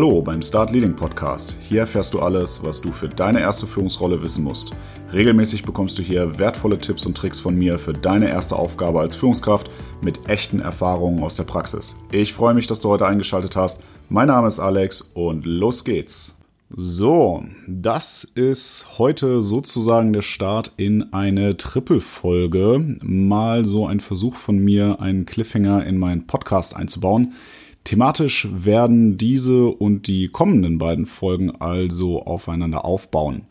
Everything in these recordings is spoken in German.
Hallo beim Start Leading Podcast. Hier erfährst du alles, was du für deine erste Führungsrolle wissen musst. Regelmäßig bekommst du hier wertvolle Tipps und Tricks von mir für deine erste Aufgabe als Führungskraft mit echten Erfahrungen aus der Praxis. Ich freue mich, dass du heute eingeschaltet hast. Mein Name ist Alex und los geht's. So, das ist heute sozusagen der Start in eine Triple-Folge. Mal so ein Versuch von mir, einen Cliffhanger in meinen Podcast einzubauen. Thematisch werden diese und die kommenden beiden Folgen also aufeinander aufbauen.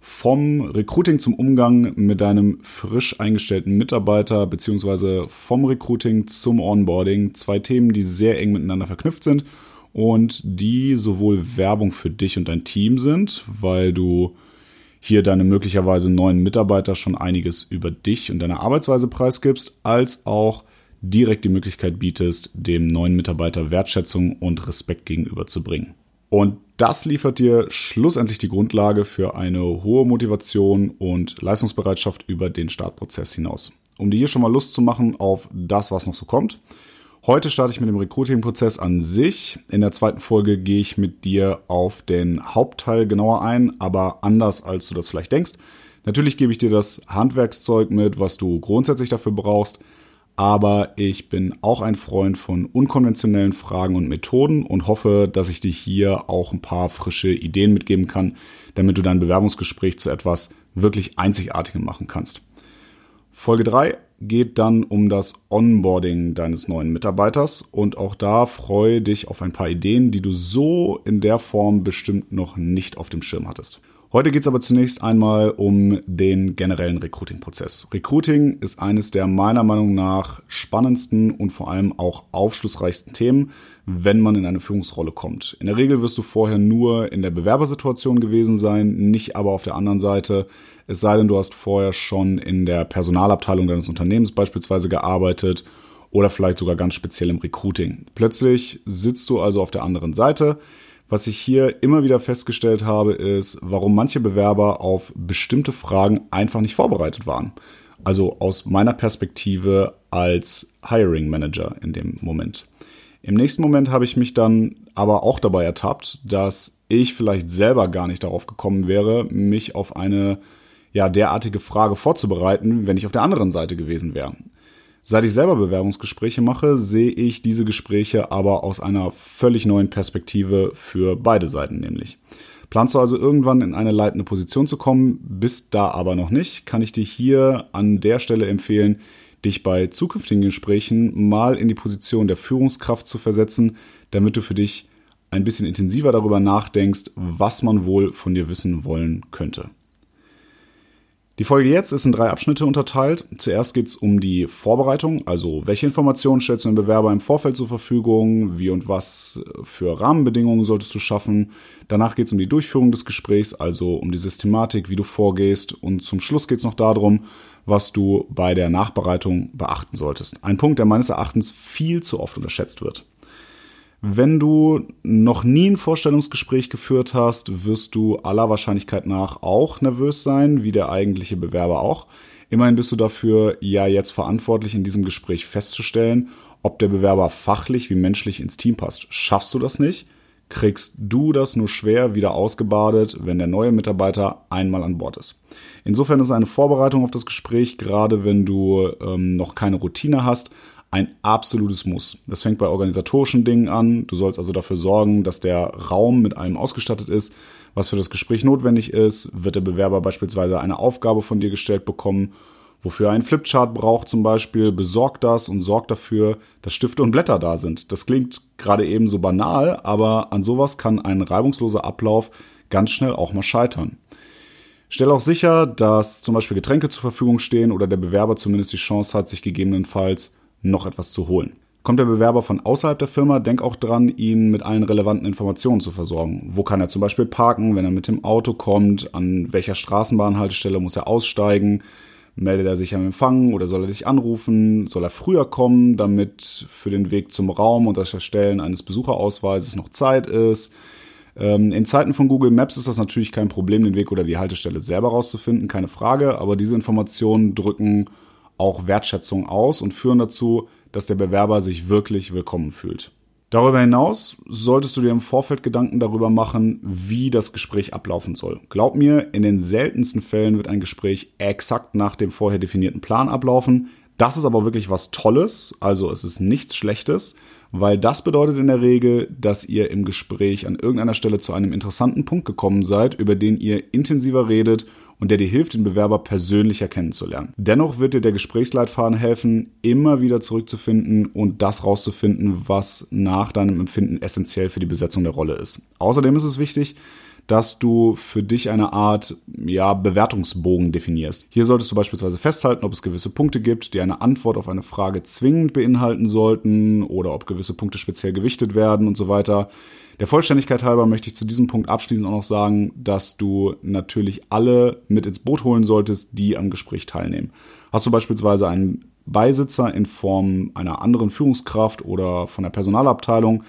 Vom Recruiting zum Umgang mit deinem frisch eingestellten Mitarbeiter beziehungsweise vom Recruiting zum Onboarding. Zwei Themen, die sehr eng miteinander verknüpft sind und die sowohl Werbung für dich und dein Team sind, weil du hier deine möglicherweise neuen Mitarbeiter schon einiges über dich und deine Arbeitsweise preisgibst, als auch direkt die Möglichkeit bietest, dem neuen Mitarbeiter Wertschätzung und Respekt gegenüberzubringen. Und das liefert dir schlussendlich die Grundlage für eine hohe Motivation und Leistungsbereitschaft über den Startprozess hinaus. Um dir hier schon mal Lust zu machen auf das, was noch so kommt. Heute starte ich mit dem Recruiting-Prozess an sich. In der zweiten Folge gehe ich mit dir auf den Hauptteil genauer ein, aber anders als du das vielleicht denkst. Natürlich gebe ich dir das Handwerkszeug mit, was du grundsätzlich dafür brauchst, aber ich bin auch ein Freund von unkonventionellen Fragen und Methoden und hoffe, dass ich dir hier auch ein paar frische Ideen mitgeben kann, damit du dein Bewerbungsgespräch zu etwas wirklich Einzigartigem machen kannst. Folge 3 geht dann um das Onboarding deines neuen Mitarbeiters und auch da freue dich auf ein paar Ideen, die du so in der Form bestimmt noch nicht auf dem Schirm hattest. Heute geht es aber zunächst einmal um den generellen Recruiting-Prozess. Recruiting ist eines der meiner Meinung nach spannendsten und vor allem auch aufschlussreichsten Themen, wenn man in eine Führungsrolle kommt. In der Regel wirst du vorher nur in der Bewerbersituation gewesen sein, nicht aber auf der anderen Seite. Es sei denn, du hast vorher schon in der Personalabteilung deines Unternehmens beispielsweise gearbeitet oder vielleicht sogar ganz speziell im Recruiting. Plötzlich sitzt du also auf der anderen Seite was ich hier immer wieder festgestellt habe, ist, warum manche Bewerber auf bestimmte Fragen einfach nicht vorbereitet waren. Also aus meiner Perspektive als Hiring Manager in dem Moment. Im nächsten Moment habe ich mich dann aber auch dabei ertappt, dass ich vielleicht selber gar nicht darauf gekommen wäre, mich auf eine ja derartige Frage vorzubereiten, wenn ich auf der anderen Seite gewesen wäre. Seit ich selber Bewerbungsgespräche mache, sehe ich diese Gespräche aber aus einer völlig neuen Perspektive für beide Seiten nämlich. Planst du also irgendwann in eine leitende Position zu kommen, bist da aber noch nicht, kann ich dir hier an der Stelle empfehlen, dich bei zukünftigen Gesprächen mal in die Position der Führungskraft zu versetzen, damit du für dich ein bisschen intensiver darüber nachdenkst, was man wohl von dir wissen wollen könnte. Die Folge jetzt ist in drei Abschnitte unterteilt. Zuerst geht es um die Vorbereitung, also welche Informationen stellst du dem Bewerber im Vorfeld zur Verfügung, wie und was für Rahmenbedingungen solltest du schaffen. Danach geht es um die Durchführung des Gesprächs, also um die Systematik, wie du vorgehst. Und zum Schluss geht es noch darum, was du bei der Nachbereitung beachten solltest. Ein Punkt, der meines Erachtens viel zu oft unterschätzt wird. Wenn du noch nie ein Vorstellungsgespräch geführt hast, wirst du aller Wahrscheinlichkeit nach auch nervös sein, wie der eigentliche Bewerber auch. Immerhin bist du dafür ja jetzt verantwortlich, in diesem Gespräch festzustellen, ob der Bewerber fachlich wie menschlich ins Team passt. Schaffst du das nicht, kriegst du das nur schwer wieder ausgebadet, wenn der neue Mitarbeiter einmal an Bord ist. Insofern ist eine Vorbereitung auf das Gespräch, gerade wenn du ähm, noch keine Routine hast, ein absolutes Muss. Das fängt bei organisatorischen Dingen an. Du sollst also dafür sorgen, dass der Raum mit allem ausgestattet ist, was für das Gespräch notwendig ist. Wird der Bewerber beispielsweise eine Aufgabe von dir gestellt bekommen, wofür er einen Flipchart braucht zum Beispiel, besorgt das und sorgt dafür, dass Stifte und Blätter da sind. Das klingt gerade eben so banal, aber an sowas kann ein reibungsloser Ablauf ganz schnell auch mal scheitern. Stell auch sicher, dass zum Beispiel Getränke zur Verfügung stehen oder der Bewerber zumindest die Chance hat, sich gegebenenfalls noch etwas zu holen. Kommt der Bewerber von außerhalb der Firma, denk auch dran, ihn mit allen relevanten Informationen zu versorgen. Wo kann er zum Beispiel parken, wenn er mit dem Auto kommt? An welcher Straßenbahnhaltestelle muss er aussteigen? Meldet er sich am Empfang oder soll er dich anrufen? Soll er früher kommen, damit für den Weg zum Raum und das Erstellen eines Besucherausweises noch Zeit ist? Ähm, in Zeiten von Google Maps ist das natürlich kein Problem, den Weg oder die Haltestelle selber rauszufinden, keine Frage, aber diese Informationen drücken auch Wertschätzung aus und führen dazu, dass der Bewerber sich wirklich willkommen fühlt. Darüber hinaus solltest du dir im Vorfeld Gedanken darüber machen, wie das Gespräch ablaufen soll. Glaub mir, in den seltensten Fällen wird ein Gespräch exakt nach dem vorher definierten Plan ablaufen. Das ist aber wirklich was Tolles, also es ist nichts Schlechtes, weil das bedeutet in der Regel, dass ihr im Gespräch an irgendeiner Stelle zu einem interessanten Punkt gekommen seid, über den ihr intensiver redet und der dir hilft, den Bewerber persönlicher kennenzulernen. Dennoch wird dir der Gesprächsleitfaden helfen, immer wieder zurückzufinden und das rauszufinden, was nach deinem Empfinden essentiell für die Besetzung der Rolle ist. Außerdem ist es wichtig, dass du für dich eine Art ja, Bewertungsbogen definierst. Hier solltest du beispielsweise festhalten, ob es gewisse Punkte gibt, die eine Antwort auf eine Frage zwingend beinhalten sollten oder ob gewisse Punkte speziell gewichtet werden und so weiter. Der Vollständigkeit halber möchte ich zu diesem Punkt abschließend auch noch sagen, dass du natürlich alle mit ins Boot holen solltest, die am Gespräch teilnehmen. Hast du beispielsweise einen Beisitzer in Form einer anderen Führungskraft oder von der Personalabteilung,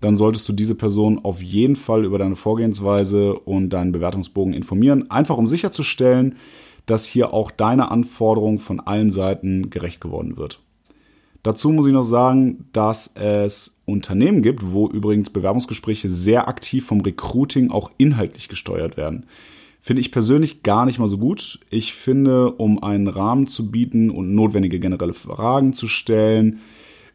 dann solltest du diese Person auf jeden Fall über deine Vorgehensweise und deinen Bewertungsbogen informieren, einfach um sicherzustellen, dass hier auch deine Anforderung von allen Seiten gerecht geworden wird. Dazu muss ich noch sagen, dass es Unternehmen gibt, wo übrigens Bewerbungsgespräche sehr aktiv vom Recruiting auch inhaltlich gesteuert werden. Finde ich persönlich gar nicht mal so gut. Ich finde, um einen Rahmen zu bieten und notwendige generelle Fragen zu stellen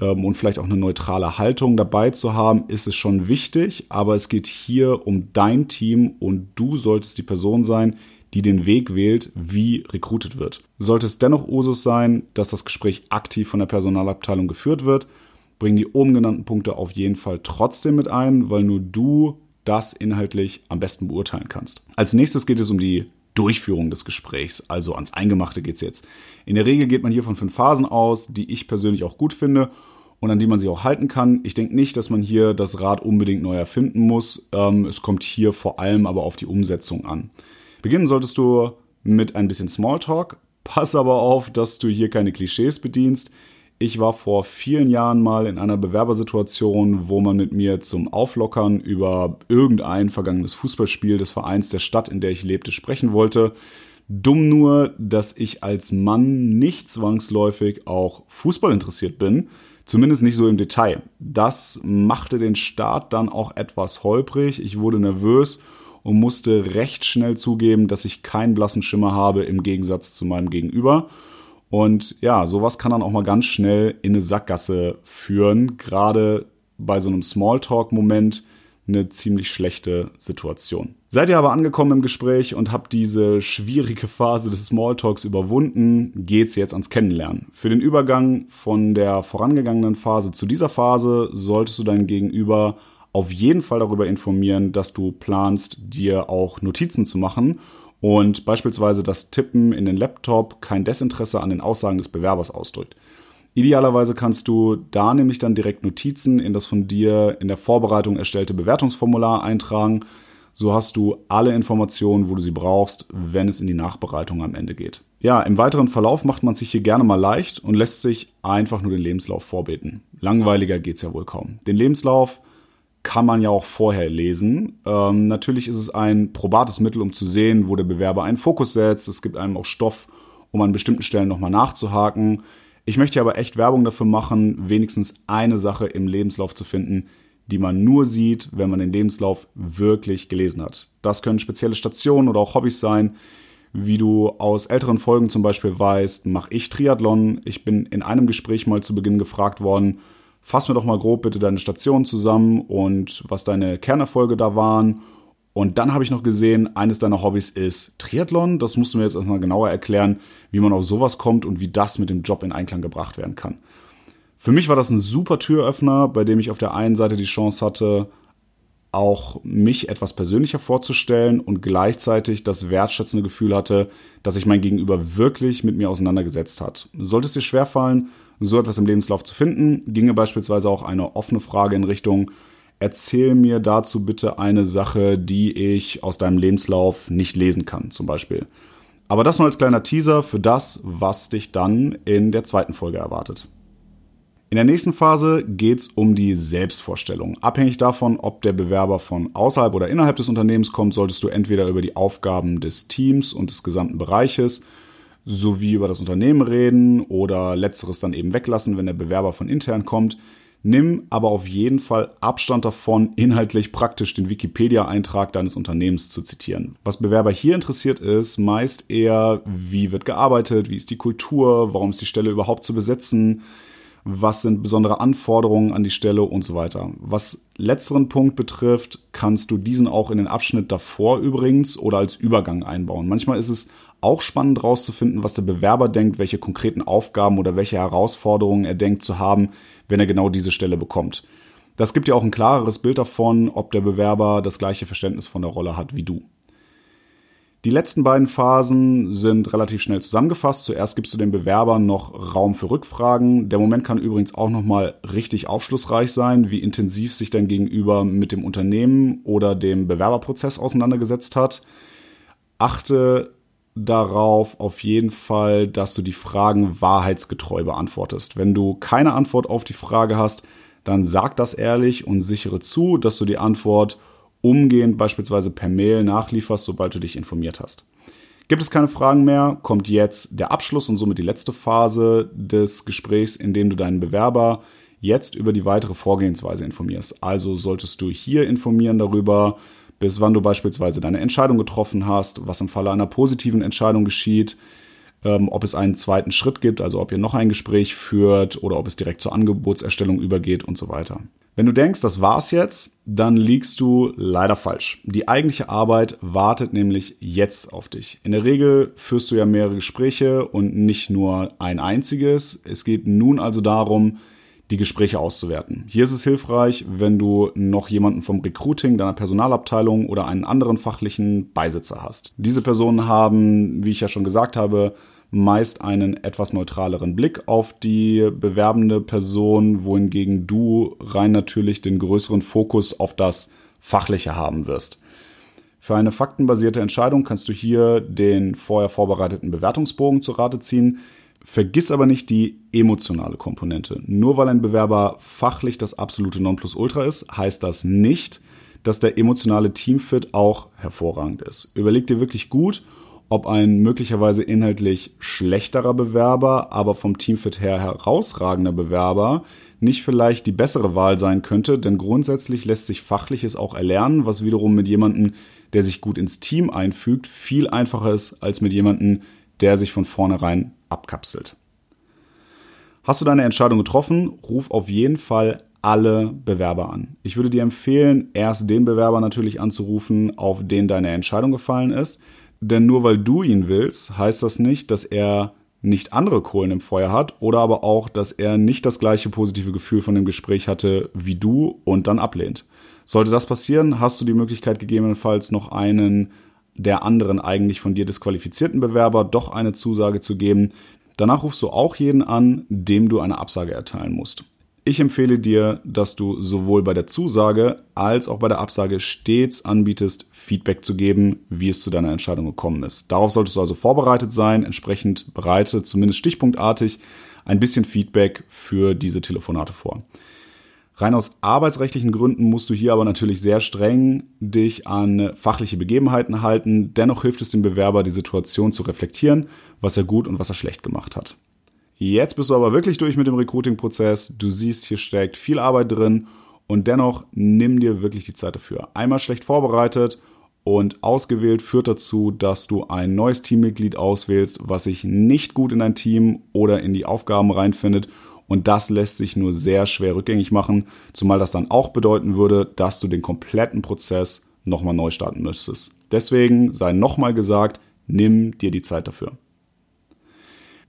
ähm, und vielleicht auch eine neutrale Haltung dabei zu haben, ist es schon wichtig. Aber es geht hier um dein Team und du solltest die Person sein, die den Weg wählt, wie rekrutet wird. Sollte es dennoch Usus sein, dass das Gespräch aktiv von der Personalabteilung geführt wird, bringen die oben genannten Punkte auf jeden Fall trotzdem mit ein, weil nur du das inhaltlich am besten beurteilen kannst. Als nächstes geht es um die Durchführung des Gesprächs, also ans Eingemachte geht es jetzt. In der Regel geht man hier von fünf Phasen aus, die ich persönlich auch gut finde und an die man sich auch halten kann. Ich denke nicht, dass man hier das Rad unbedingt neu erfinden muss. Ähm, es kommt hier vor allem aber auf die Umsetzung an. Beginnen solltest du mit ein bisschen Smalltalk. Pass aber auf, dass du hier keine Klischees bedienst. Ich war vor vielen Jahren mal in einer Bewerbersituation, wo man mit mir zum Auflockern über irgendein vergangenes Fußballspiel des Vereins der Stadt, in der ich lebte, sprechen wollte. Dumm nur, dass ich als Mann nicht zwangsläufig auch Fußball interessiert bin. Zumindest nicht so im Detail. Das machte den Start dann auch etwas holprig. Ich wurde nervös und musste recht schnell zugeben, dass ich keinen blassen Schimmer habe im Gegensatz zu meinem Gegenüber. Und ja, sowas kann dann auch mal ganz schnell in eine Sackgasse führen. Gerade bei so einem Smalltalk-Moment eine ziemlich schlechte Situation. Seid ihr aber angekommen im Gespräch und habt diese schwierige Phase des Smalltalks überwunden, geht's jetzt ans Kennenlernen. Für den Übergang von der vorangegangenen Phase zu dieser Phase solltest du dein Gegenüber auf jeden Fall darüber informieren, dass du planst, dir auch Notizen zu machen und beispielsweise das Tippen in den Laptop kein Desinteresse an den Aussagen des Bewerbers ausdrückt. Idealerweise kannst du da nämlich dann direkt Notizen in das von dir in der Vorbereitung erstellte Bewertungsformular eintragen. So hast du alle Informationen, wo du sie brauchst, wenn es in die Nachbereitung am Ende geht. Ja, im weiteren Verlauf macht man sich hier gerne mal leicht und lässt sich einfach nur den Lebenslauf vorbeten. Langweiliger geht's ja wohl kaum. Den Lebenslauf kann man ja auch vorher lesen. Ähm, natürlich ist es ein probates Mittel, um zu sehen, wo der Bewerber einen Fokus setzt. Es gibt einem auch Stoff, um an bestimmten Stellen nochmal nachzuhaken. Ich möchte aber echt Werbung dafür machen, wenigstens eine Sache im Lebenslauf zu finden, die man nur sieht, wenn man den Lebenslauf wirklich gelesen hat. Das können spezielle Stationen oder auch Hobbys sein. Wie du aus älteren Folgen zum Beispiel weißt, mache ich Triathlon. Ich bin in einem Gespräch mal zu Beginn gefragt worden, fass mir doch mal grob bitte deine Station zusammen und was deine Kernerfolge da waren. Und dann habe ich noch gesehen, eines deiner Hobbys ist Triathlon. Das musst du mir jetzt erstmal genauer erklären, wie man auf sowas kommt und wie das mit dem Job in Einklang gebracht werden kann. Für mich war das ein super Türöffner, bei dem ich auf der einen Seite die Chance hatte, auch mich etwas persönlicher vorzustellen und gleichzeitig das wertschätzende Gefühl hatte, dass sich mein Gegenüber wirklich mit mir auseinandergesetzt hat. Sollte es dir schwerfallen, so etwas im Lebenslauf zu finden, ginge beispielsweise auch eine offene Frage in Richtung, erzähl mir dazu bitte eine Sache, die ich aus deinem Lebenslauf nicht lesen kann, zum Beispiel. Aber das nur als kleiner Teaser für das, was dich dann in der zweiten Folge erwartet. In der nächsten Phase geht es um die Selbstvorstellung. Abhängig davon, ob der Bewerber von außerhalb oder innerhalb des Unternehmens kommt, solltest du entweder über die Aufgaben des Teams und des gesamten Bereiches sowie über das Unternehmen reden oder letzteres dann eben weglassen, wenn der Bewerber von intern kommt. Nimm aber auf jeden Fall Abstand davon, inhaltlich praktisch den Wikipedia-Eintrag deines Unternehmens zu zitieren. Was Bewerber hier interessiert ist, meist eher, wie wird gearbeitet, wie ist die Kultur, warum ist die Stelle überhaupt zu besetzen, was sind besondere Anforderungen an die Stelle und so weiter. Was letzteren Punkt betrifft, kannst du diesen auch in den Abschnitt davor übrigens oder als Übergang einbauen. Manchmal ist es auch spannend herauszufinden, was der Bewerber denkt, welche konkreten Aufgaben oder welche Herausforderungen er denkt zu haben, wenn er genau diese Stelle bekommt. Das gibt dir auch ein klareres Bild davon, ob der Bewerber das gleiche Verständnis von der Rolle hat wie du. Die letzten beiden Phasen sind relativ schnell zusammengefasst. Zuerst gibst du dem Bewerber noch Raum für Rückfragen. Der Moment kann übrigens auch nochmal richtig aufschlussreich sein, wie intensiv sich dein Gegenüber mit dem Unternehmen oder dem Bewerberprozess auseinandergesetzt hat. Achte darauf auf jeden Fall, dass du die Fragen wahrheitsgetreu beantwortest. Wenn du keine Antwort auf die Frage hast, dann sag das ehrlich und sichere zu, dass du die Antwort umgehend beispielsweise per Mail nachlieferst, sobald du dich informiert hast. Gibt es keine Fragen mehr, kommt jetzt der Abschluss und somit die letzte Phase des Gesprächs, in dem du deinen Bewerber jetzt über die weitere Vorgehensweise informierst. Also solltest du hier informieren darüber, bis wann du beispielsweise deine Entscheidung getroffen hast, was im Falle einer positiven Entscheidung geschieht, ähm, ob es einen zweiten Schritt gibt, also ob ihr noch ein Gespräch führt oder ob es direkt zur Angebotserstellung übergeht und so weiter. Wenn du denkst, das war's jetzt, dann liegst du leider falsch. Die eigentliche Arbeit wartet nämlich jetzt auf dich. In der Regel führst du ja mehrere Gespräche und nicht nur ein einziges. Es geht nun also darum, die Gespräche auszuwerten. Hier ist es hilfreich, wenn du noch jemanden vom Recruiting, deiner Personalabteilung oder einen anderen fachlichen Beisitzer hast. Diese Personen haben, wie ich ja schon gesagt habe, meist einen etwas neutraleren Blick auf die bewerbende Person, wohingegen du rein natürlich den größeren Fokus auf das Fachliche haben wirst. Für eine faktenbasierte Entscheidung kannst du hier den vorher vorbereiteten Bewertungsbogen zu Rate ziehen. Vergiss aber nicht die emotionale Komponente. Nur weil ein Bewerber fachlich das absolute Nonplusultra ist, heißt das nicht, dass der emotionale Teamfit auch hervorragend ist. Überleg dir wirklich gut, ob ein möglicherweise inhaltlich schlechterer Bewerber, aber vom Teamfit her herausragender Bewerber nicht vielleicht die bessere Wahl sein könnte, denn grundsätzlich lässt sich Fachliches auch erlernen, was wiederum mit jemandem, der sich gut ins Team einfügt, viel einfacher ist als mit jemandem, der sich von vornherein abkapselt. Hast du deine Entscheidung getroffen? Ruf auf jeden Fall alle Bewerber an. Ich würde dir empfehlen, erst den Bewerber natürlich anzurufen, auf den deine Entscheidung gefallen ist. Denn nur weil du ihn willst, heißt das nicht, dass er nicht andere Kohlen im Feuer hat oder aber auch, dass er nicht das gleiche positive Gefühl von dem Gespräch hatte wie du und dann ablehnt. Sollte das passieren, hast du die Möglichkeit gegebenenfalls noch einen der anderen eigentlich von dir disqualifizierten Bewerber doch eine Zusage zu geben. Danach rufst du auch jeden an, dem du eine Absage erteilen musst. Ich empfehle dir, dass du sowohl bei der Zusage als auch bei der Absage stets anbietest, Feedback zu geben, wie es zu deiner Entscheidung gekommen ist. Darauf solltest du also vorbereitet sein, entsprechend bereite zumindest stichpunktartig ein bisschen Feedback für diese Telefonate vor. Rein aus arbeitsrechtlichen Gründen musst du hier aber natürlich sehr streng dich an fachliche Begebenheiten halten. Dennoch hilft es dem Bewerber, die Situation zu reflektieren, was er gut und was er schlecht gemacht hat. Jetzt bist du aber wirklich durch mit dem Recruiting-Prozess. Du siehst, hier steckt viel Arbeit drin und dennoch nimm dir wirklich die Zeit dafür. Einmal schlecht vorbereitet und ausgewählt führt dazu, dass du ein neues Teammitglied auswählst, was sich nicht gut in dein Team oder in die Aufgaben reinfindet und das lässt sich nur sehr schwer rückgängig machen, zumal das dann auch bedeuten würde, dass du den kompletten Prozess nochmal neu starten müsstest. Deswegen sei nochmal gesagt, nimm dir die Zeit dafür.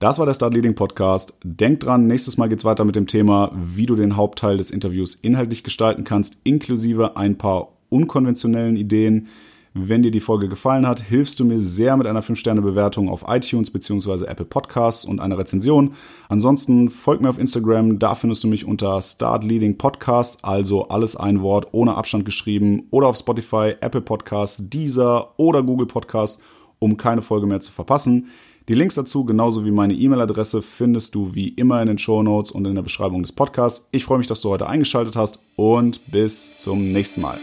Das war der Start Leading Podcast. Denk dran, nächstes Mal geht's weiter mit dem Thema, wie du den Hauptteil des Interviews inhaltlich gestalten kannst, inklusive ein paar unkonventionellen Ideen, wenn dir die Folge gefallen hat, hilfst du mir sehr mit einer 5-Sterne-Bewertung auf iTunes bzw. Apple Podcasts und einer Rezension. Ansonsten folg mir auf Instagram, da findest du mich unter Start Leading Podcast, also alles ein Wort ohne Abstand geschrieben, oder auf Spotify, Apple Podcasts, Deezer oder Google Podcasts, um keine Folge mehr zu verpassen. Die Links dazu, genauso wie meine E-Mail-Adresse, findest du wie immer in den Show Notes und in der Beschreibung des Podcasts. Ich freue mich, dass du heute eingeschaltet hast und bis zum nächsten Mal.